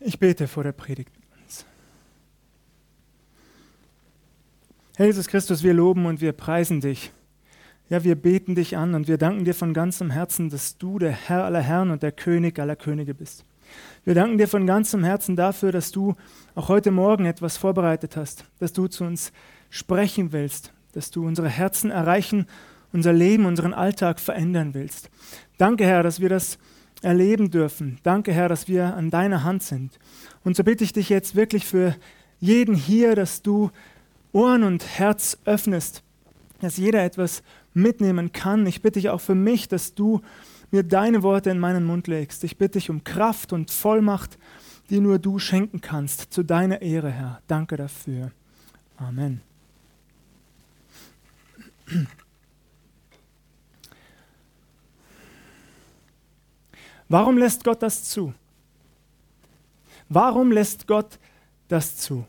Ich bete vor der Predigt mit uns. Herr Jesus Christus, wir loben und wir preisen dich. Ja, wir beten dich an und wir danken dir von ganzem Herzen, dass du der Herr aller Herren und der König aller Könige bist. Wir danken dir von ganzem Herzen dafür, dass du auch heute Morgen etwas vorbereitet hast, dass du zu uns sprechen willst, dass du unsere Herzen erreichen, unser Leben, unseren Alltag verändern willst. Danke, Herr, dass wir das erleben dürfen. Danke, Herr, dass wir an deiner Hand sind. Und so bitte ich dich jetzt wirklich für jeden hier, dass du Ohren und Herz öffnest, dass jeder etwas mitnehmen kann. Ich bitte dich auch für mich, dass du mir deine Worte in meinen Mund legst. Ich bitte dich um Kraft und Vollmacht, die nur du schenken kannst, zu deiner Ehre, Herr. Danke dafür. Amen. Warum lässt Gott das zu? Warum lässt Gott das zu?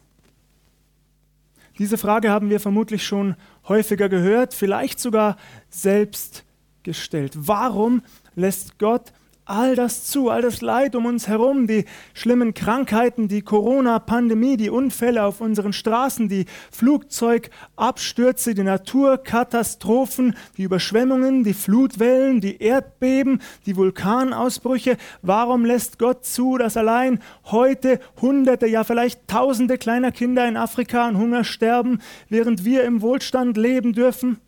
Diese Frage haben wir vermutlich schon häufiger gehört, vielleicht sogar selbst gestellt. Warum lässt Gott all das zu, all das Leid um uns herum, die schlimmen Krankheiten, die Corona-Pandemie, die Unfälle auf unseren Straßen, die Flugzeugabstürze, die Naturkatastrophen, die Überschwemmungen, die Flutwellen, die Erdbeben, die Vulkanausbrüche. Warum lässt Gott zu, dass allein heute Hunderte, ja vielleicht Tausende kleiner Kinder in Afrika an Hunger sterben, während wir im Wohlstand leben dürfen?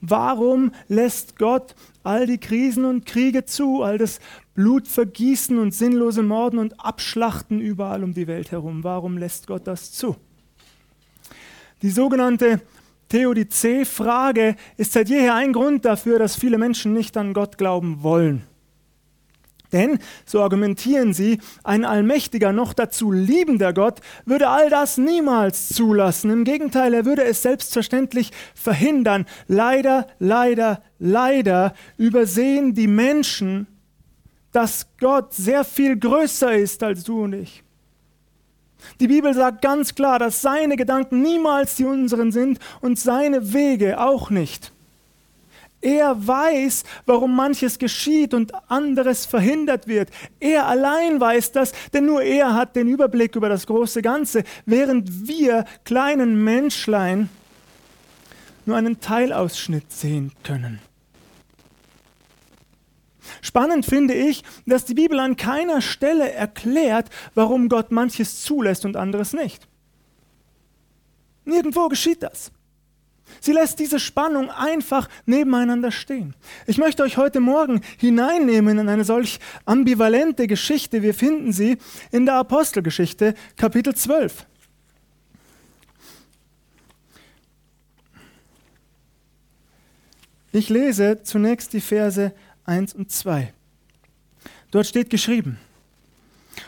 Warum lässt Gott all die Krisen und Kriege zu, all das Blutvergießen und sinnlose Morden und Abschlachten überall um die Welt herum? Warum lässt Gott das zu? Die sogenannte Theodizee-Frage ist seit jeher ein Grund dafür, dass viele Menschen nicht an Gott glauben wollen. Denn, so argumentieren sie, ein allmächtiger, noch dazu liebender Gott würde all das niemals zulassen. Im Gegenteil, er würde es selbstverständlich verhindern. Leider, leider, leider übersehen die Menschen, dass Gott sehr viel größer ist als du und ich. Die Bibel sagt ganz klar, dass seine Gedanken niemals die unseren sind und seine Wege auch nicht. Er weiß, warum manches geschieht und anderes verhindert wird. Er allein weiß das, denn nur er hat den Überblick über das große Ganze, während wir kleinen Menschlein nur einen Teilausschnitt sehen können. Spannend finde ich, dass die Bibel an keiner Stelle erklärt, warum Gott manches zulässt und anderes nicht. Nirgendwo geschieht das. Sie lässt diese Spannung einfach nebeneinander stehen. Ich möchte euch heute Morgen hineinnehmen in eine solch ambivalente Geschichte. Wir finden sie in der Apostelgeschichte Kapitel 12. Ich lese zunächst die Verse 1 und 2. Dort steht geschrieben,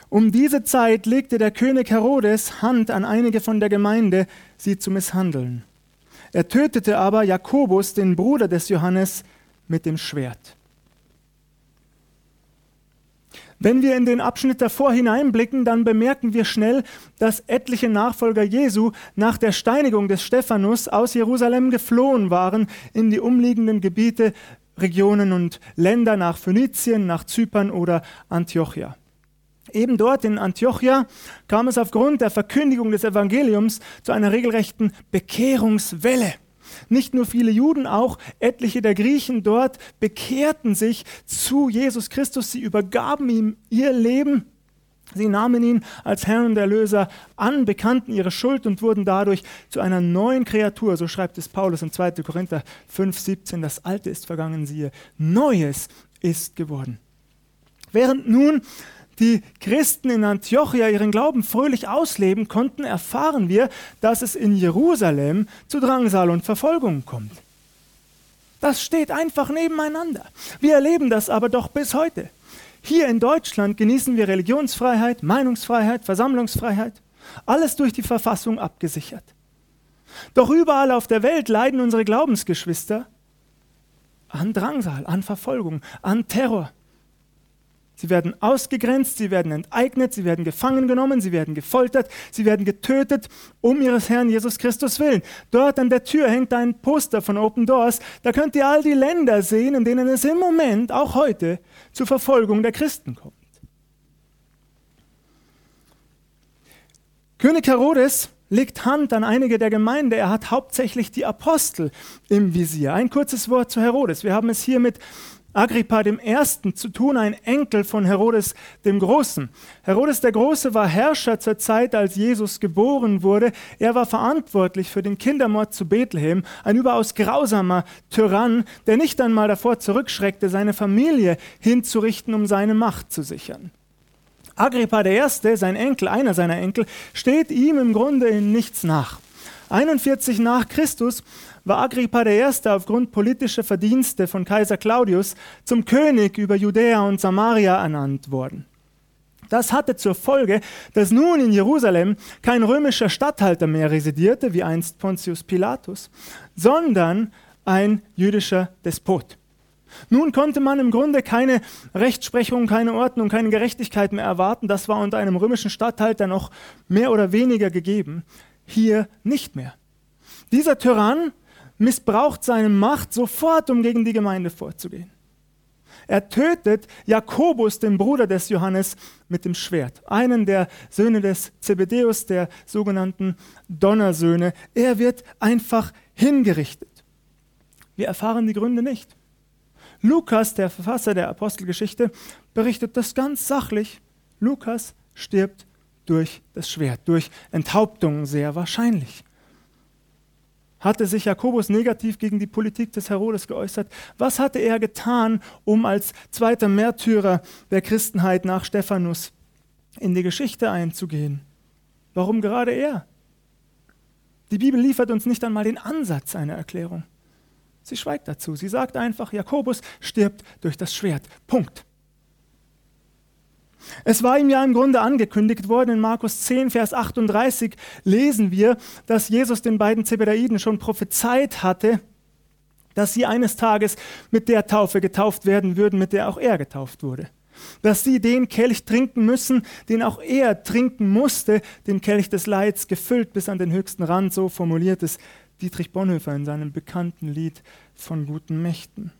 um diese Zeit legte der König Herodes Hand an einige von der Gemeinde, sie zu misshandeln. Er tötete aber Jakobus, den Bruder des Johannes, mit dem Schwert. Wenn wir in den Abschnitt davor hineinblicken, dann bemerken wir schnell, dass etliche Nachfolger Jesu nach der Steinigung des Stephanus aus Jerusalem geflohen waren in die umliegenden Gebiete, Regionen und Länder nach Phönizien, nach Zypern oder Antiochia. Eben dort in Antiochia kam es aufgrund der Verkündigung des Evangeliums zu einer regelrechten Bekehrungswelle. Nicht nur viele Juden, auch etliche der Griechen dort bekehrten sich zu Jesus Christus. Sie übergaben ihm ihr Leben. Sie nahmen ihn als Herrn und Erlöser an, bekannten ihre Schuld und wurden dadurch zu einer neuen Kreatur. So schreibt es Paulus in 2. Korinther 5, 17. Das Alte ist vergangen, siehe, Neues ist geworden. Während nun die Christen in Antiochia ihren Glauben fröhlich ausleben konnten, erfahren wir, dass es in Jerusalem zu Drangsal und Verfolgung kommt. Das steht einfach nebeneinander. Wir erleben das aber doch bis heute. Hier in Deutschland genießen wir Religionsfreiheit, Meinungsfreiheit, Versammlungsfreiheit, alles durch die Verfassung abgesichert. Doch überall auf der Welt leiden unsere Glaubensgeschwister an Drangsal, an Verfolgung, an Terror. Sie werden ausgegrenzt, sie werden enteignet, sie werden gefangen genommen, sie werden gefoltert, sie werden getötet, um ihres Herrn Jesus Christus willen. Dort an der Tür hängt ein Poster von Open Doors. Da könnt ihr all die Länder sehen, in denen es im Moment, auch heute, zur Verfolgung der Christen kommt. König Herodes legt Hand an einige der Gemeinde. Er hat hauptsächlich die Apostel im Visier. Ein kurzes Wort zu Herodes. Wir haben es hier mit Agrippa dem Ersten zu tun, ein Enkel von Herodes dem Großen. Herodes der Große war Herrscher zur Zeit, als Jesus geboren wurde. Er war verantwortlich für den Kindermord zu Bethlehem, ein überaus grausamer Tyrann, der nicht einmal davor zurückschreckte, seine Familie hinzurichten, um seine Macht zu sichern. Agrippa der Erste, sein Enkel, einer seiner Enkel, steht ihm im Grunde in nichts nach. 41 nach Christus war Agrippa I. aufgrund politischer Verdienste von Kaiser Claudius zum König über Judäa und Samaria ernannt worden. Das hatte zur Folge, dass nun in Jerusalem kein römischer Statthalter mehr residierte, wie einst Pontius Pilatus, sondern ein jüdischer Despot. Nun konnte man im Grunde keine Rechtsprechung, keine Ordnung, keine Gerechtigkeit mehr erwarten. Das war unter einem römischen Statthalter noch mehr oder weniger gegeben. Hier nicht mehr. Dieser Tyrann missbraucht seine Macht sofort, um gegen die Gemeinde vorzugehen. Er tötet Jakobus, den Bruder des Johannes, mit dem Schwert. Einen der Söhne des Zebedeus, der sogenannten Donnersöhne. Er wird einfach hingerichtet. Wir erfahren die Gründe nicht. Lukas, der Verfasser der Apostelgeschichte, berichtet das ganz sachlich. Lukas stirbt durch das Schwert, durch Enthauptung sehr wahrscheinlich hatte sich Jakobus negativ gegen die Politik des Herodes geäußert? Was hatte er getan, um als zweiter Märtyrer der Christenheit nach Stephanus in die Geschichte einzugehen? Warum gerade er? Die Bibel liefert uns nicht einmal den Ansatz einer Erklärung. Sie schweigt dazu. Sie sagt einfach, Jakobus stirbt durch das Schwert. Punkt. Es war ihm ja im Grunde angekündigt worden. In Markus 10, Vers 38 lesen wir, dass Jesus den beiden Zebedaiden schon prophezeit hatte, dass sie eines Tages mit der Taufe getauft werden würden, mit der auch er getauft wurde. Dass sie den Kelch trinken müssen, den auch er trinken musste, den Kelch des Leids, gefüllt bis an den höchsten Rand, so formuliert es Dietrich Bonhoeffer in seinem bekannten Lied von guten Mächten.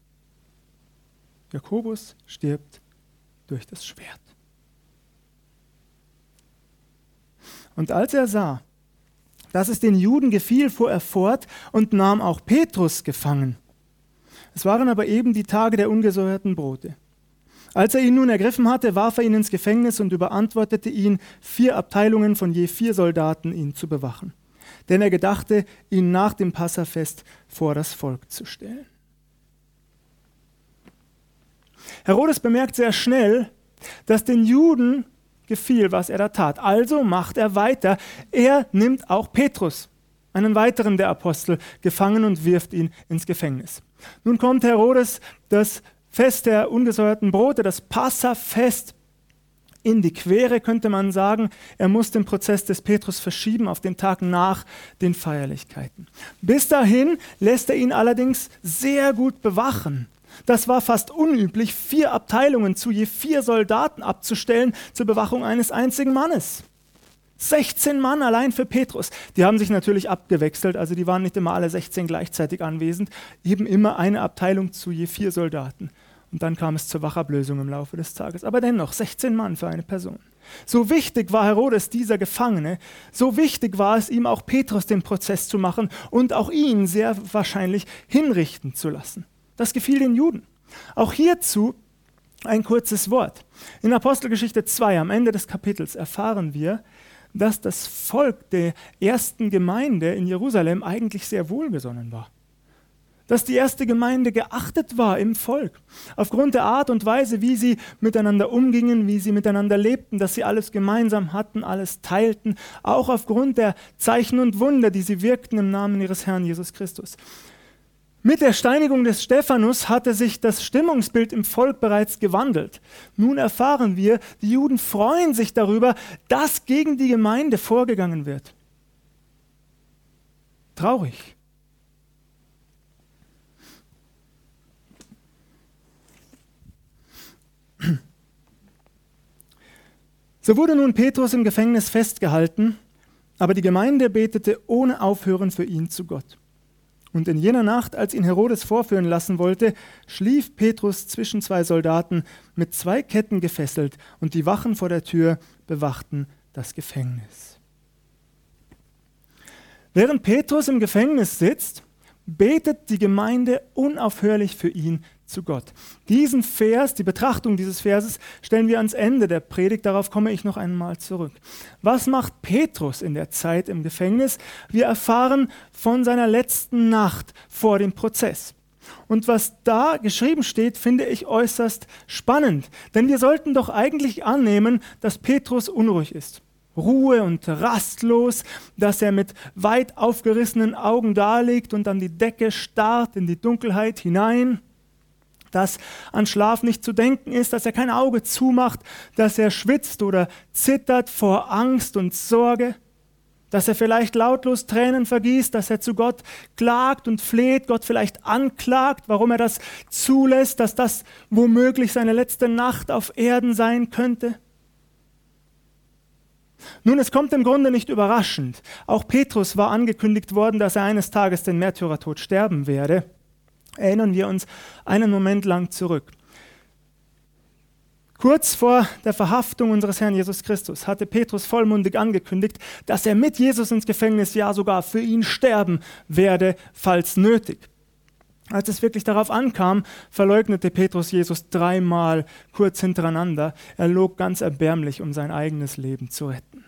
Jakobus stirbt durch das Schwert. Und als er sah, dass es den Juden gefiel, fuhr er fort und nahm auch Petrus gefangen. Es waren aber eben die Tage der ungesäuerten Brote. Als er ihn nun ergriffen hatte, warf er ihn ins Gefängnis und überantwortete ihn, vier Abteilungen von je vier Soldaten ihn zu bewachen. Denn er gedachte, ihn nach dem Passafest vor das Volk zu stellen. Herodes bemerkt sehr schnell, dass den Juden gefiel, was er da tat. Also macht er weiter. Er nimmt auch Petrus, einen weiteren der Apostel, gefangen und wirft ihn ins Gefängnis. Nun kommt Herodes das Fest der ungesäuerten Brote, das Passafest, in die Quere, könnte man sagen. Er muss den Prozess des Petrus verschieben auf den Tag nach den Feierlichkeiten. Bis dahin lässt er ihn allerdings sehr gut bewachen. Das war fast unüblich, vier Abteilungen zu je vier Soldaten abzustellen zur Bewachung eines einzigen Mannes. 16 Mann allein für Petrus. Die haben sich natürlich abgewechselt, also die waren nicht immer alle 16 gleichzeitig anwesend, eben immer eine Abteilung zu je vier Soldaten. Und dann kam es zur Wachablösung im Laufe des Tages. Aber dennoch 16 Mann für eine Person. So wichtig war Herodes dieser Gefangene, so wichtig war es ihm auch Petrus den Prozess zu machen und auch ihn sehr wahrscheinlich hinrichten zu lassen. Das gefiel den Juden. Auch hierzu ein kurzes Wort. In Apostelgeschichte 2 am Ende des Kapitels erfahren wir, dass das Volk der ersten Gemeinde in Jerusalem eigentlich sehr wohlgesonnen war. Dass die erste Gemeinde geachtet war im Volk. Aufgrund der Art und Weise, wie sie miteinander umgingen, wie sie miteinander lebten, dass sie alles gemeinsam hatten, alles teilten. Auch aufgrund der Zeichen und Wunder, die sie wirkten im Namen ihres Herrn Jesus Christus. Mit der Steinigung des Stephanus hatte sich das Stimmungsbild im Volk bereits gewandelt. Nun erfahren wir, die Juden freuen sich darüber, dass gegen die Gemeinde vorgegangen wird. Traurig. So wurde nun Petrus im Gefängnis festgehalten, aber die Gemeinde betete ohne Aufhören für ihn zu Gott. Und in jener Nacht, als ihn Herodes vorführen lassen wollte, schlief Petrus zwischen zwei Soldaten mit zwei Ketten gefesselt, und die Wachen vor der Tür bewachten das Gefängnis. Während Petrus im Gefängnis sitzt, betet die Gemeinde unaufhörlich für ihn zu Gott. Diesen Vers, die Betrachtung dieses Verses stellen wir ans Ende der Predigt, darauf komme ich noch einmal zurück. Was macht Petrus in der Zeit im Gefängnis? Wir erfahren von seiner letzten Nacht vor dem Prozess. Und was da geschrieben steht, finde ich äußerst spannend, denn wir sollten doch eigentlich annehmen, dass Petrus unruhig ist. Ruhe und rastlos, dass er mit weit aufgerissenen Augen daliegt und an die Decke starrt, in die Dunkelheit hinein dass an Schlaf nicht zu denken ist, dass er kein Auge zumacht, dass er schwitzt oder zittert vor Angst und Sorge, dass er vielleicht lautlos Tränen vergießt, dass er zu Gott klagt und fleht, Gott vielleicht anklagt, warum er das zulässt, dass das womöglich seine letzte Nacht auf Erden sein könnte. Nun, es kommt im Grunde nicht überraschend. Auch Petrus war angekündigt worden, dass er eines Tages den Märtyrertod sterben werde. Erinnern wir uns einen Moment lang zurück. Kurz vor der Verhaftung unseres Herrn Jesus Christus hatte Petrus vollmundig angekündigt, dass er mit Jesus ins Gefängnis, ja sogar für ihn sterben werde, falls nötig. Als es wirklich darauf ankam, verleugnete Petrus Jesus dreimal kurz hintereinander. Er log ganz erbärmlich, um sein eigenes Leben zu retten.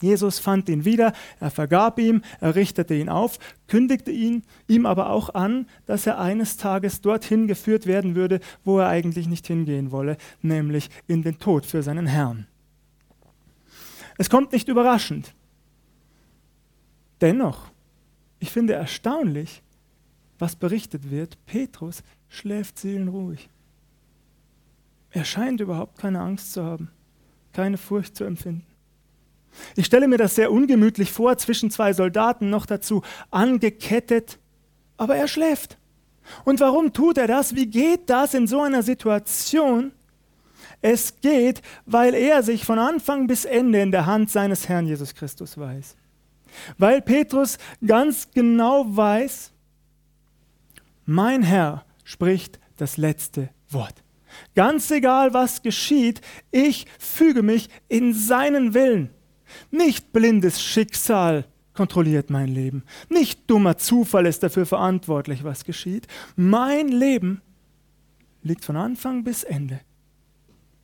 Jesus fand ihn wieder, er vergab ihm, er richtete ihn auf, kündigte ihn, ihm aber auch an, dass er eines Tages dorthin geführt werden würde, wo er eigentlich nicht hingehen wolle, nämlich in den Tod für seinen Herrn. Es kommt nicht überraschend. Dennoch, ich finde erstaunlich, was berichtet wird, Petrus schläft seelenruhig. Er scheint überhaupt keine Angst zu haben, keine Furcht zu empfinden. Ich stelle mir das sehr ungemütlich vor, zwischen zwei Soldaten noch dazu angekettet, aber er schläft. Und warum tut er das? Wie geht das in so einer Situation? Es geht, weil er sich von Anfang bis Ende in der Hand seines Herrn Jesus Christus weiß. Weil Petrus ganz genau weiß, mein Herr spricht das letzte Wort. Ganz egal, was geschieht, ich füge mich in seinen Willen. Nicht blindes Schicksal kontrolliert mein Leben. Nicht dummer Zufall ist dafür verantwortlich, was geschieht. Mein Leben liegt von Anfang bis Ende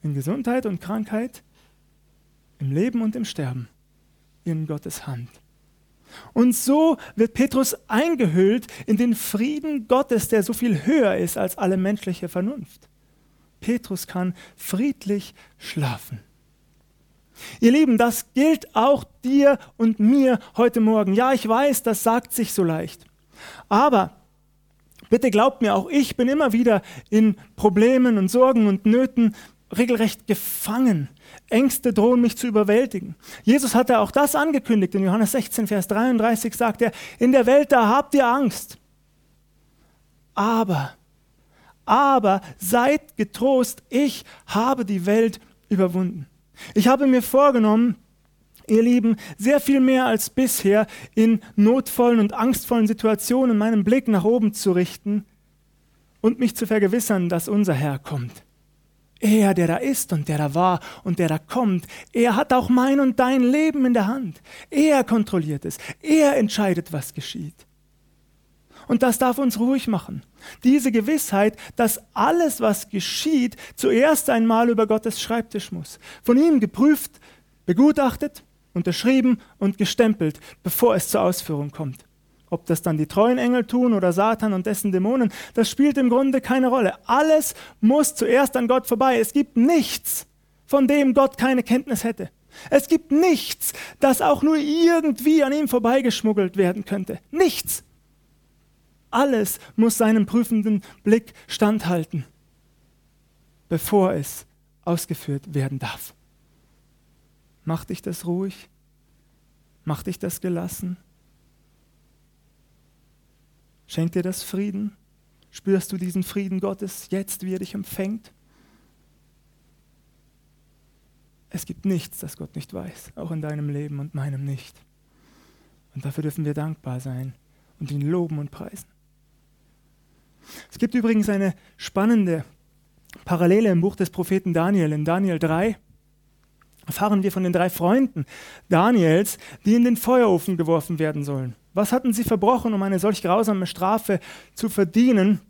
in Gesundheit und Krankheit, im Leben und im Sterben in Gottes Hand. Und so wird Petrus eingehüllt in den Frieden Gottes, der so viel höher ist als alle menschliche Vernunft. Petrus kann friedlich schlafen. Ihr Lieben, das gilt auch dir und mir heute Morgen. Ja, ich weiß, das sagt sich so leicht. Aber bitte glaubt mir, auch ich bin immer wieder in Problemen und Sorgen und Nöten regelrecht gefangen. Ängste drohen mich zu überwältigen. Jesus hatte auch das angekündigt. In Johannes 16, Vers 33 sagt er, in der Welt, da habt ihr Angst. Aber, aber seid getrost, ich habe die Welt überwunden. Ich habe mir vorgenommen, ihr Lieben, sehr viel mehr als bisher in notvollen und angstvollen Situationen meinen Blick nach oben zu richten und mich zu vergewissern, dass unser Herr kommt. Er, der da ist und der da war und der da kommt, er hat auch mein und dein Leben in der Hand. Er kontrolliert es. Er entscheidet, was geschieht. Und das darf uns ruhig machen. Diese Gewissheit, dass alles, was geschieht, zuerst einmal über Gottes Schreibtisch muss. Von ihm geprüft, begutachtet, unterschrieben und gestempelt, bevor es zur Ausführung kommt. Ob das dann die treuen Engel tun oder Satan und dessen Dämonen, das spielt im Grunde keine Rolle. Alles muss zuerst an Gott vorbei. Es gibt nichts, von dem Gott keine Kenntnis hätte. Es gibt nichts, das auch nur irgendwie an ihm vorbeigeschmuggelt werden könnte. Nichts. Alles muss seinem prüfenden Blick standhalten, bevor es ausgeführt werden darf. Macht dich das ruhig? Macht dich das gelassen? Schenkt dir das Frieden? Spürst du diesen Frieden Gottes jetzt, wie er dich empfängt? Es gibt nichts, das Gott nicht weiß, auch in deinem Leben und meinem nicht. Und dafür dürfen wir dankbar sein und ihn loben und preisen. Es gibt übrigens eine spannende Parallele im Buch des Propheten Daniel, in Daniel 3. erfahren wir von den drei Freunden Daniels, die in den Feuerofen geworfen werden sollen. Was hatten sie verbrochen, um eine solch grausame Strafe zu verdienen?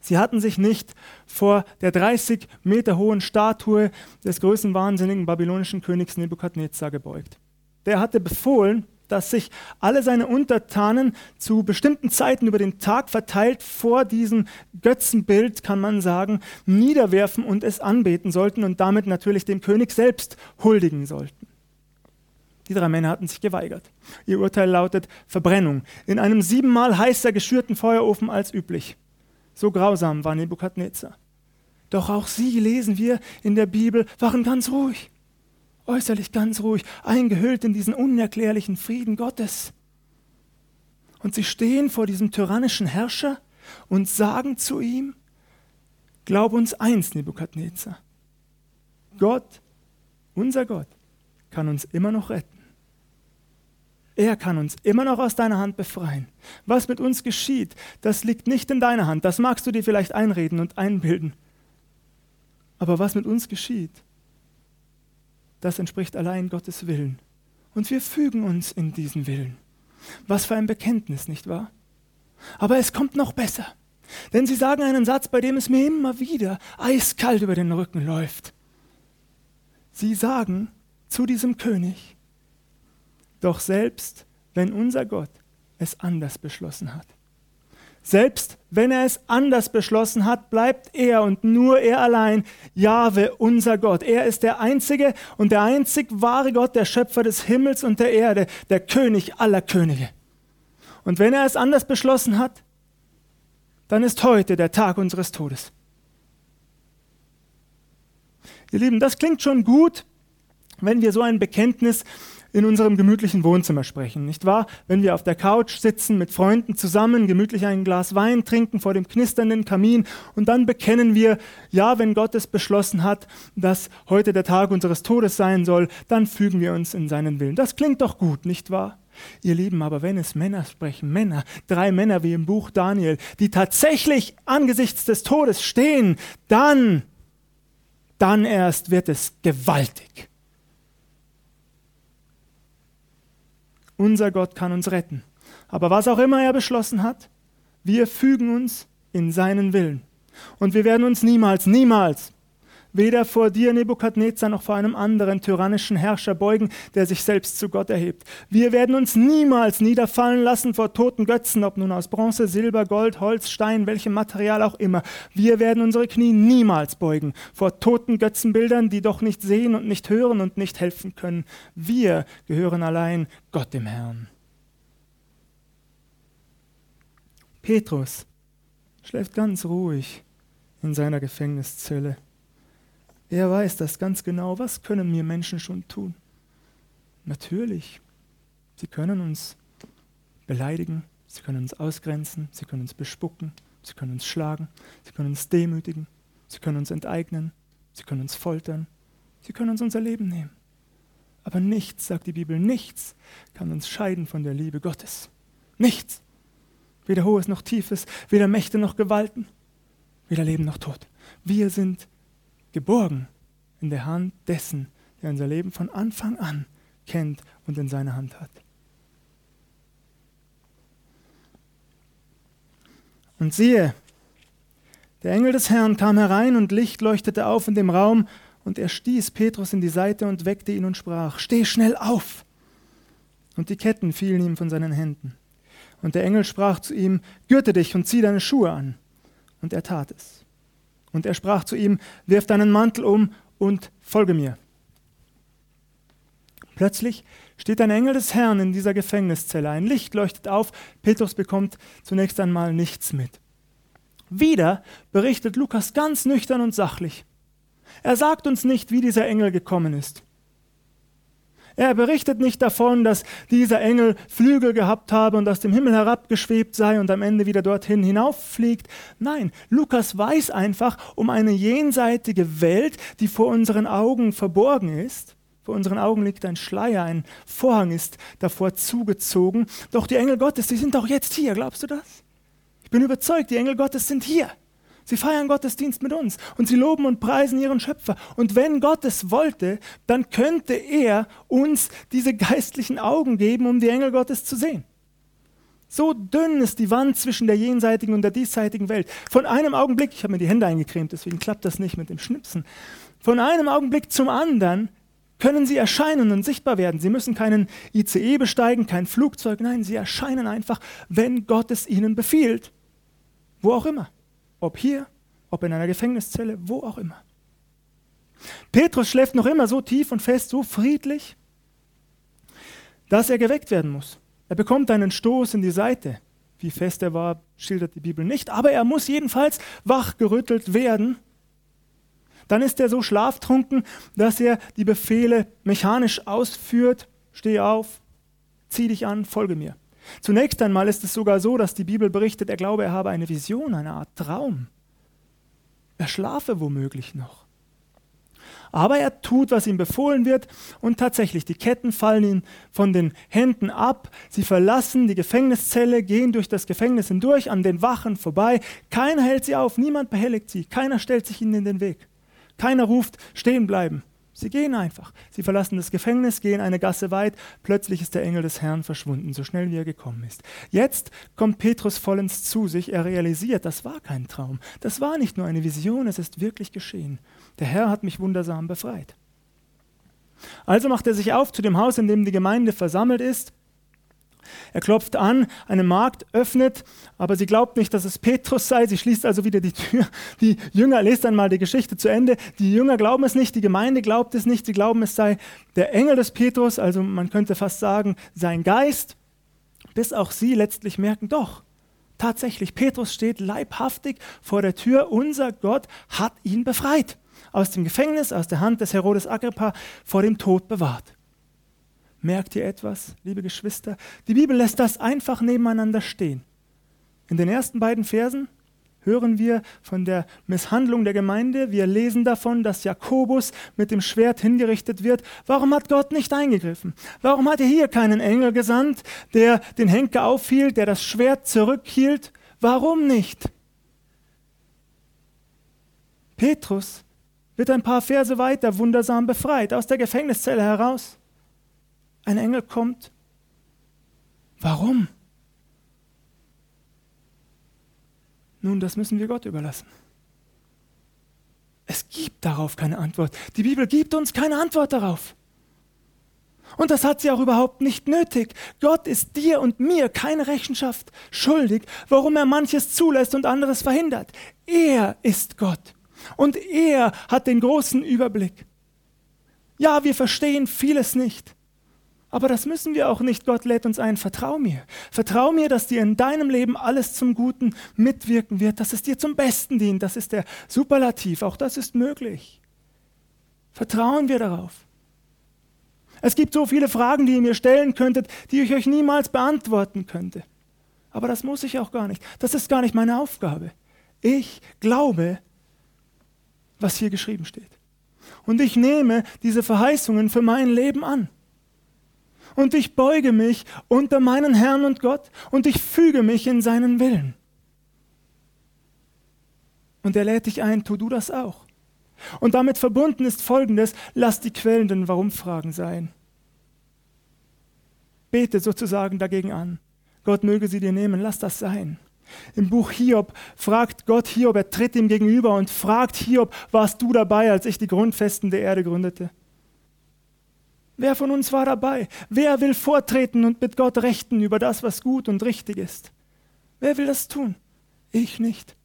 Sie hatten sich nicht vor der 30 Meter hohen Statue des größten wahnsinnigen babylonischen Königs Nebukadnezar gebeugt. Der hatte befohlen, dass sich alle seine Untertanen zu bestimmten Zeiten über den Tag verteilt vor diesem Götzenbild, kann man sagen, niederwerfen und es anbeten sollten und damit natürlich dem König selbst huldigen sollten. Die drei Männer hatten sich geweigert. Ihr Urteil lautet Verbrennung in einem siebenmal heißer geschürten Feuerofen als üblich. So grausam war Nebukadnezar. Doch auch sie, lesen wir in der Bibel, waren ganz ruhig äußerlich ganz ruhig, eingehüllt in diesen unerklärlichen Frieden Gottes. Und sie stehen vor diesem tyrannischen Herrscher und sagen zu ihm, Glaub uns eins, Nebukadnezar, Gott, unser Gott, kann uns immer noch retten. Er kann uns immer noch aus deiner Hand befreien. Was mit uns geschieht, das liegt nicht in deiner Hand. Das magst du dir vielleicht einreden und einbilden. Aber was mit uns geschieht, das entspricht allein Gottes Willen. Und wir fügen uns in diesen Willen. Was für ein Bekenntnis, nicht wahr? Aber es kommt noch besser. Denn sie sagen einen Satz, bei dem es mir immer wieder eiskalt über den Rücken läuft. Sie sagen zu diesem König, doch selbst wenn unser Gott es anders beschlossen hat, selbst wenn er es anders beschlossen hat, bleibt er und nur er allein Jahwe, unser Gott. Er ist der einzige und der einzig wahre Gott, der Schöpfer des Himmels und der Erde, der König aller Könige. Und wenn er es anders beschlossen hat, dann ist heute der Tag unseres Todes. Ihr Lieben, das klingt schon gut, wenn wir so ein Bekenntnis in unserem gemütlichen Wohnzimmer sprechen, nicht wahr? Wenn wir auf der Couch sitzen mit Freunden zusammen, gemütlich ein Glas Wein trinken vor dem knisternden Kamin und dann bekennen wir, ja, wenn Gott es beschlossen hat, dass heute der Tag unseres Todes sein soll, dann fügen wir uns in seinen Willen. Das klingt doch gut, nicht wahr? Ihr Lieben, aber wenn es Männer sprechen, Männer, drei Männer wie im Buch Daniel, die tatsächlich angesichts des Todes stehen, dann, dann erst wird es gewaltig. Unser Gott kann uns retten. Aber was auch immer er beschlossen hat, wir fügen uns in seinen Willen. Und wir werden uns niemals, niemals, weder vor dir, Nebukadnezar, noch vor einem anderen tyrannischen Herrscher beugen, der sich selbst zu Gott erhebt. Wir werden uns niemals niederfallen lassen vor toten Götzen, ob nun aus Bronze, Silber, Gold, Holz, Stein, welchem Material auch immer. Wir werden unsere Knie niemals beugen vor toten Götzenbildern, die doch nicht sehen und nicht hören und nicht helfen können. Wir gehören allein Gott dem Herrn. Petrus schläft ganz ruhig in seiner Gefängniszelle. Er weiß das ganz genau. Was können mir Menschen schon tun? Natürlich, sie können uns beleidigen, sie können uns ausgrenzen, sie können uns bespucken, sie können uns schlagen, sie können uns demütigen, sie können uns enteignen, sie können uns foltern, sie können uns unser Leben nehmen. Aber nichts, sagt die Bibel, nichts kann uns scheiden von der Liebe Gottes. Nichts. Weder Hohes noch Tiefes, weder Mächte noch Gewalten, weder Leben noch Tod. Wir sind geborgen in der Hand dessen, der unser Leben von Anfang an kennt und in seiner Hand hat. Und siehe, der Engel des Herrn kam herein und Licht leuchtete auf in dem Raum, und er stieß Petrus in die Seite und weckte ihn und sprach, Steh schnell auf! Und die Ketten fielen ihm von seinen Händen. Und der Engel sprach zu ihm, Gürte dich und zieh deine Schuhe an. Und er tat es. Und er sprach zu ihm, wirf deinen Mantel um und folge mir. Plötzlich steht ein Engel des Herrn in dieser Gefängniszelle. Ein Licht leuchtet auf. Petrus bekommt zunächst einmal nichts mit. Wieder berichtet Lukas ganz nüchtern und sachlich. Er sagt uns nicht, wie dieser Engel gekommen ist. Er berichtet nicht davon, dass dieser Engel Flügel gehabt habe und aus dem Himmel herabgeschwebt sei und am Ende wieder dorthin hinauffliegt. Nein, Lukas weiß einfach um eine jenseitige Welt, die vor unseren Augen verborgen ist. Vor unseren Augen liegt ein Schleier, ein Vorhang ist davor zugezogen. Doch die Engel Gottes, die sind auch jetzt hier, glaubst du das? Ich bin überzeugt, die Engel Gottes sind hier. Sie feiern Gottesdienst mit uns und sie loben und preisen ihren Schöpfer. Und wenn Gott es wollte, dann könnte er uns diese geistlichen Augen geben, um die Engel Gottes zu sehen. So dünn ist die Wand zwischen der jenseitigen und der diesseitigen Welt. Von einem Augenblick, ich habe mir die Hände eingecremt, deswegen klappt das nicht mit dem Schnipsen. Von einem Augenblick zum anderen können sie erscheinen und sichtbar werden. Sie müssen keinen ICE besteigen, kein Flugzeug, nein, sie erscheinen einfach, wenn Gott es ihnen befiehlt. Wo auch immer. Ob hier, ob in einer Gefängniszelle, wo auch immer. Petrus schläft noch immer so tief und fest, so friedlich, dass er geweckt werden muss. Er bekommt einen Stoß in die Seite. Wie fest er war, schildert die Bibel nicht, aber er muss jedenfalls wachgerüttelt werden dann ist er so schlaftrunken, dass er die Befehle mechanisch ausführt. Steh auf, zieh dich an, folge mir. Zunächst einmal ist es sogar so, dass die Bibel berichtet, er glaube, er habe eine Vision, eine Art Traum. Er schlafe womöglich noch. Aber er tut, was ihm befohlen wird, und tatsächlich, die Ketten fallen ihm von den Händen ab. Sie verlassen die Gefängniszelle, gehen durch das Gefängnis hindurch, an den Wachen vorbei. Keiner hält sie auf, niemand behelligt sie, keiner stellt sich ihnen in den Weg. Keiner ruft, stehen bleiben. Sie gehen einfach. Sie verlassen das Gefängnis, gehen eine Gasse weit. Plötzlich ist der Engel des Herrn verschwunden, so schnell wie er gekommen ist. Jetzt kommt Petrus vollends zu sich. Er realisiert, das war kein Traum. Das war nicht nur eine Vision, es ist wirklich geschehen. Der Herr hat mich wundersam befreit. Also macht er sich auf zu dem Haus, in dem die Gemeinde versammelt ist. Er klopft an, eine Magd öffnet, aber sie glaubt nicht, dass es Petrus sei. Sie schließt also wieder die Tür. Die Jünger, lest einmal die Geschichte zu Ende. Die Jünger glauben es nicht, die Gemeinde glaubt es nicht. Sie glauben, es sei der Engel des Petrus, also man könnte fast sagen, sein Geist. Bis auch sie letztlich merken, doch, tatsächlich, Petrus steht leibhaftig vor der Tür. Unser Gott hat ihn befreit. Aus dem Gefängnis, aus der Hand des Herodes Agrippa, vor dem Tod bewahrt. Merkt ihr etwas, liebe Geschwister? Die Bibel lässt das einfach nebeneinander stehen. In den ersten beiden Versen hören wir von der Misshandlung der Gemeinde. Wir lesen davon, dass Jakobus mit dem Schwert hingerichtet wird. Warum hat Gott nicht eingegriffen? Warum hat er hier keinen Engel gesandt, der den Henker aufhielt, der das Schwert zurückhielt? Warum nicht? Petrus wird ein paar Verse weiter wundersam befreit aus der Gefängniszelle heraus ein Engel kommt. Warum? Nun, das müssen wir Gott überlassen. Es gibt darauf keine Antwort. Die Bibel gibt uns keine Antwort darauf. Und das hat sie auch überhaupt nicht nötig. Gott ist dir und mir keine Rechenschaft schuldig, warum er manches zulässt und anderes verhindert. Er ist Gott. Und er hat den großen Überblick. Ja, wir verstehen vieles nicht. Aber das müssen wir auch nicht. Gott lädt uns ein. Vertrau mir. Vertrau mir, dass dir in deinem Leben alles zum Guten mitwirken wird, dass es dir zum Besten dient. Das ist der Superlativ. Auch das ist möglich. Vertrauen wir darauf. Es gibt so viele Fragen, die ihr mir stellen könntet, die ich euch niemals beantworten könnte. Aber das muss ich auch gar nicht. Das ist gar nicht meine Aufgabe. Ich glaube, was hier geschrieben steht. Und ich nehme diese Verheißungen für mein Leben an und ich beuge mich unter meinen Herrn und Gott und ich füge mich in seinen Willen. Und er lädt dich ein, tu du das auch. Und damit verbunden ist Folgendes, lass die quälenden Warum-Fragen sein. Bete sozusagen dagegen an. Gott möge sie dir nehmen, lass das sein. Im Buch Hiob fragt Gott Hiob, er tritt ihm gegenüber und fragt Hiob, warst du dabei, als ich die Grundfesten der Erde gründete? Wer von uns war dabei? Wer will vortreten und mit Gott rechten über das, was gut und richtig ist? Wer will das tun? Ich nicht.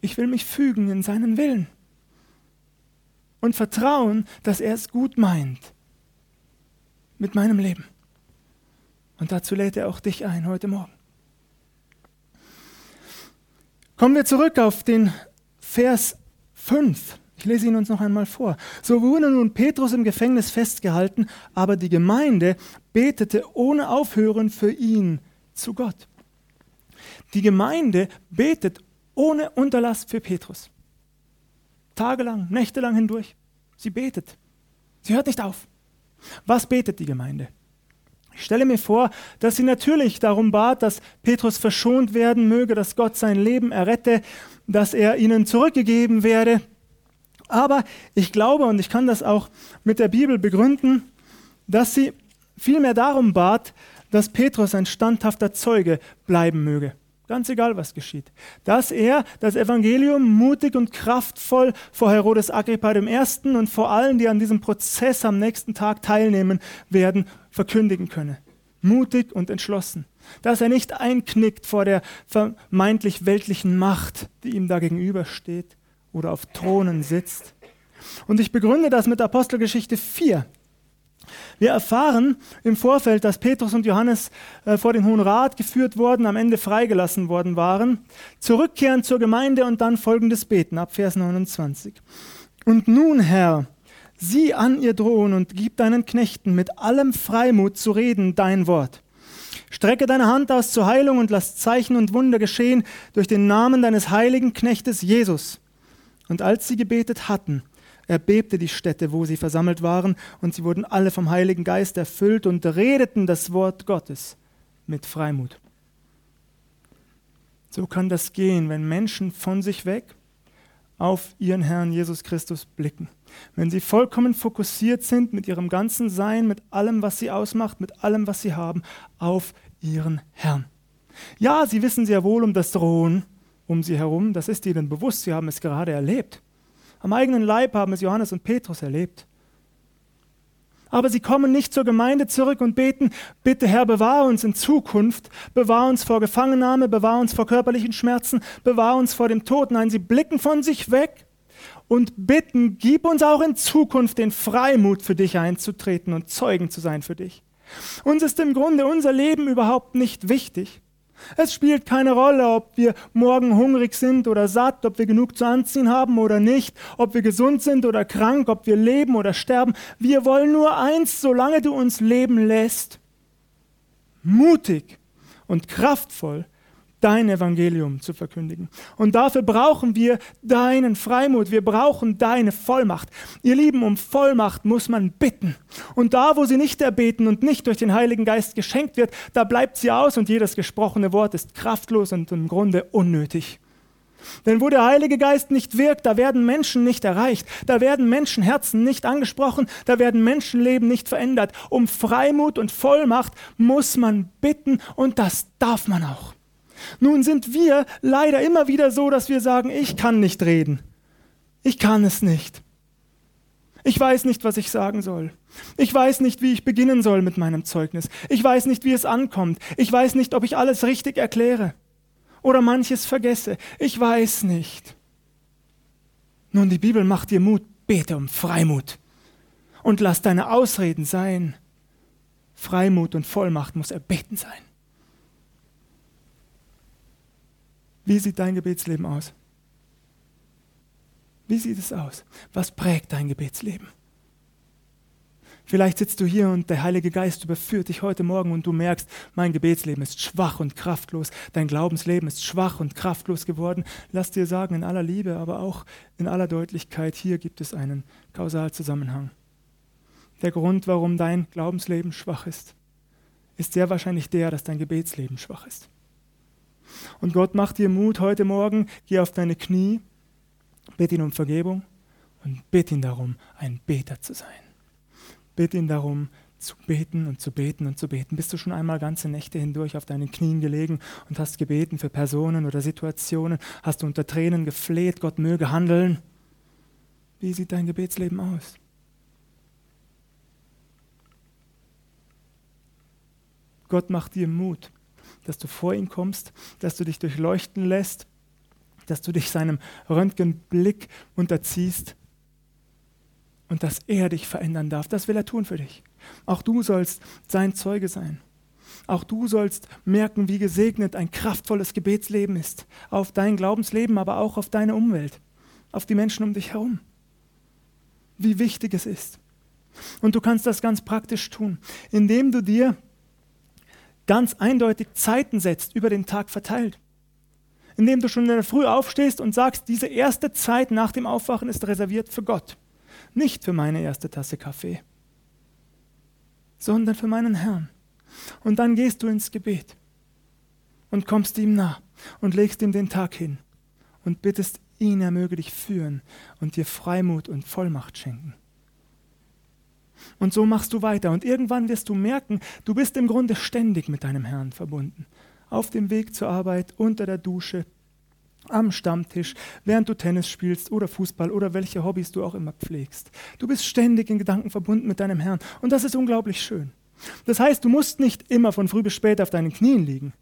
Ich will mich fügen in seinen Willen und vertrauen, dass er es gut meint mit meinem Leben. Und dazu lädt er auch dich ein heute Morgen. Kommen wir zurück auf den Vers 5. Ich lese ihn uns noch einmal vor. So wurde nun Petrus im Gefängnis festgehalten, aber die Gemeinde betete ohne Aufhören für ihn zu Gott. Die Gemeinde betet ohne Unterlass für Petrus. Tagelang, nächtelang hindurch. Sie betet. Sie hört nicht auf. Was betet die Gemeinde? Ich stelle mir vor, dass sie natürlich darum bat, dass Petrus verschont werden möge, dass Gott sein Leben errette, dass er ihnen zurückgegeben werde. Aber ich glaube, und ich kann das auch mit der Bibel begründen, dass sie vielmehr darum bat, dass Petrus ein standhafter Zeuge bleiben möge. Ganz egal, was geschieht. Dass er das Evangelium mutig und kraftvoll vor Herodes Agrippa I. und vor allen, die an diesem Prozess am nächsten Tag teilnehmen werden, verkündigen könne. Mutig und entschlossen. Dass er nicht einknickt vor der vermeintlich weltlichen Macht, die ihm da gegenübersteht oder auf Thronen sitzt. Und ich begründe das mit Apostelgeschichte 4. Wir erfahren im Vorfeld, dass Petrus und Johannes äh, vor den Hohen Rat geführt worden, am Ende freigelassen worden waren, zurückkehren zur Gemeinde und dann folgendes beten, ab Vers 29. Und nun, Herr, sieh an ihr drohen und gib deinen Knechten mit allem Freimut zu reden dein Wort. Strecke deine Hand aus zur Heilung und lass Zeichen und Wunder geschehen durch den Namen deines heiligen Knechtes Jesus. Und als sie gebetet hatten, erbebte die Stätte, wo sie versammelt waren, und sie wurden alle vom Heiligen Geist erfüllt und redeten das Wort Gottes mit Freimut. So kann das gehen, wenn Menschen von sich weg auf ihren Herrn Jesus Christus blicken. Wenn sie vollkommen fokussiert sind mit ihrem ganzen Sein, mit allem, was sie ausmacht, mit allem, was sie haben, auf ihren Herrn. Ja, sie wissen sehr wohl um das Drohen um sie herum, das ist ihnen bewusst, sie haben es gerade erlebt. Am eigenen Leib haben es Johannes und Petrus erlebt. Aber sie kommen nicht zur Gemeinde zurück und beten, bitte Herr, bewahre uns in Zukunft, bewahre uns vor Gefangennahme, bewahre uns vor körperlichen Schmerzen, bewahre uns vor dem Tod. Nein, sie blicken von sich weg und bitten, gib uns auch in Zukunft den Freimut für dich einzutreten und Zeugen zu sein für dich. Uns ist im Grunde unser Leben überhaupt nicht wichtig. Es spielt keine Rolle, ob wir morgen hungrig sind oder satt, ob wir genug zu anziehen haben oder nicht, ob wir gesund sind oder krank, ob wir leben oder sterben. Wir wollen nur eins, solange du uns leben lässt. Mutig und kraftvoll dein Evangelium zu verkündigen. Und dafür brauchen wir deinen Freimut, wir brauchen deine Vollmacht. Ihr Lieben, um Vollmacht muss man bitten. Und da, wo sie nicht erbeten und nicht durch den Heiligen Geist geschenkt wird, da bleibt sie aus und jedes gesprochene Wort ist kraftlos und im Grunde unnötig. Denn wo der Heilige Geist nicht wirkt, da werden Menschen nicht erreicht, da werden Menschenherzen nicht angesprochen, da werden Menschenleben nicht verändert. Um Freimut und Vollmacht muss man bitten und das darf man auch. Nun sind wir leider immer wieder so, dass wir sagen, ich kann nicht reden. Ich kann es nicht. Ich weiß nicht, was ich sagen soll. Ich weiß nicht, wie ich beginnen soll mit meinem Zeugnis. Ich weiß nicht, wie es ankommt. Ich weiß nicht, ob ich alles richtig erkläre oder manches vergesse. Ich weiß nicht. Nun, die Bibel macht dir Mut. Bete um Freimut und lass deine Ausreden sein. Freimut und Vollmacht muss erbeten sein. Wie sieht dein Gebetsleben aus? Wie sieht es aus? Was prägt dein Gebetsleben? Vielleicht sitzt du hier und der Heilige Geist überführt dich heute Morgen und du merkst, mein Gebetsleben ist schwach und kraftlos, dein Glaubensleben ist schwach und kraftlos geworden. Lass dir sagen, in aller Liebe, aber auch in aller Deutlichkeit, hier gibt es einen Kausalzusammenhang. Der Grund, warum dein Glaubensleben schwach ist, ist sehr wahrscheinlich der, dass dein Gebetsleben schwach ist. Und Gott macht dir Mut heute Morgen, geh auf deine Knie, bitte ihn um Vergebung und bitte ihn darum, ein Beter zu sein. Bitte ihn darum, zu beten und zu beten und zu beten. Bist du schon einmal ganze Nächte hindurch auf deinen Knien gelegen und hast gebeten für Personen oder Situationen? Hast du unter Tränen gefleht, Gott möge handeln? Wie sieht dein Gebetsleben aus? Gott macht dir Mut dass du vor ihn kommst, dass du dich durchleuchten lässt, dass du dich seinem Röntgenblick unterziehst und dass er dich verändern darf. Das will er tun für dich. Auch du sollst sein Zeuge sein. Auch du sollst merken, wie gesegnet ein kraftvolles Gebetsleben ist. Auf dein Glaubensleben, aber auch auf deine Umwelt, auf die Menschen um dich herum. Wie wichtig es ist. Und du kannst das ganz praktisch tun, indem du dir ganz eindeutig Zeiten setzt, über den Tag verteilt. Indem du schon in der Früh aufstehst und sagst, diese erste Zeit nach dem Aufwachen ist reserviert für Gott. Nicht für meine erste Tasse Kaffee, sondern für meinen Herrn. Und dann gehst du ins Gebet und kommst ihm nah und legst ihm den Tag hin und bittest ihn, er möge dich führen und dir Freimut und Vollmacht schenken. Und so machst du weiter und irgendwann wirst du merken, du bist im Grunde ständig mit deinem Herrn verbunden. Auf dem Weg zur Arbeit, unter der Dusche, am Stammtisch, während du Tennis spielst oder Fußball oder welche Hobbys du auch immer pflegst. Du bist ständig in Gedanken verbunden mit deinem Herrn und das ist unglaublich schön. Das heißt, du musst nicht immer von früh bis spät auf deinen Knien liegen.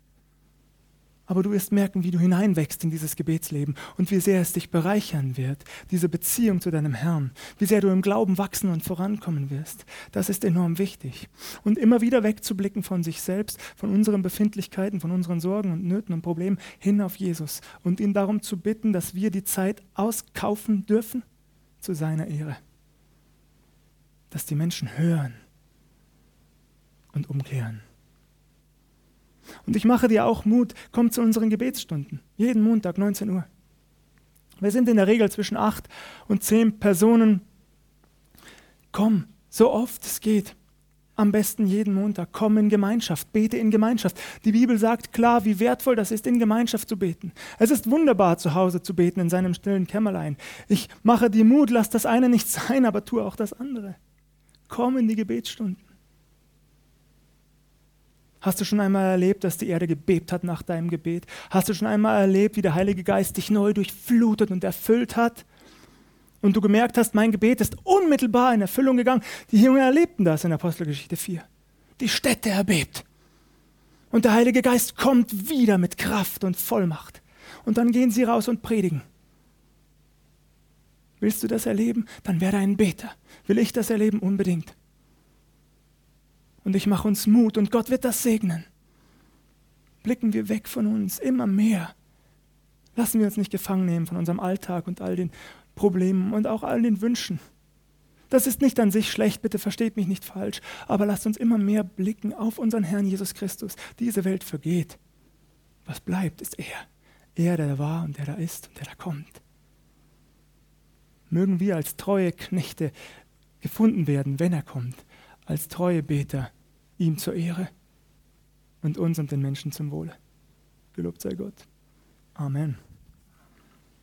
Aber du wirst merken, wie du hineinwächst in dieses Gebetsleben und wie sehr es dich bereichern wird, diese Beziehung zu deinem Herrn, wie sehr du im Glauben wachsen und vorankommen wirst. Das ist enorm wichtig. Und immer wieder wegzublicken von sich selbst, von unseren Befindlichkeiten, von unseren Sorgen und Nöten und Problemen hin auf Jesus und ihn darum zu bitten, dass wir die Zeit auskaufen dürfen zu seiner Ehre. Dass die Menschen hören und umkehren. Und ich mache dir auch Mut, komm zu unseren Gebetsstunden, jeden Montag 19 Uhr. Wir sind in der Regel zwischen acht und zehn Personen. Komm, so oft es geht. Am besten jeden Montag. Komm in Gemeinschaft, bete in Gemeinschaft. Die Bibel sagt klar, wie wertvoll das ist, in Gemeinschaft zu beten. Es ist wunderbar, zu Hause zu beten, in seinem stillen Kämmerlein. Ich mache dir Mut, lass das eine nicht sein, aber tue auch das andere. Komm in die Gebetsstunden. Hast du schon einmal erlebt, dass die Erde gebebt hat nach deinem Gebet? Hast du schon einmal erlebt, wie der Heilige Geist dich neu durchflutet und erfüllt hat? Und du gemerkt hast, mein Gebet ist unmittelbar in Erfüllung gegangen. Die Jünger erlebten das in Apostelgeschichte 4. Die Städte erbebt. Und der Heilige Geist kommt wieder mit Kraft und Vollmacht. Und dann gehen sie raus und predigen. Willst du das erleben? Dann werde ein Beter. Will ich das erleben? Unbedingt. Und ich mache uns Mut und Gott wird das segnen. Blicken wir weg von uns immer mehr. Lassen wir uns nicht gefangen nehmen von unserem Alltag und all den Problemen und auch all den Wünschen. Das ist nicht an sich schlecht, bitte versteht mich nicht falsch, aber lasst uns immer mehr blicken auf unseren Herrn Jesus Christus. Diese Welt vergeht. Was bleibt, ist er. Er, der da war und der da ist und der da kommt. Mögen wir als treue Knechte gefunden werden, wenn er kommt, als treue Beter ihm zur Ehre und uns und den Menschen zum Wohle. Gelobt sei Gott. Amen.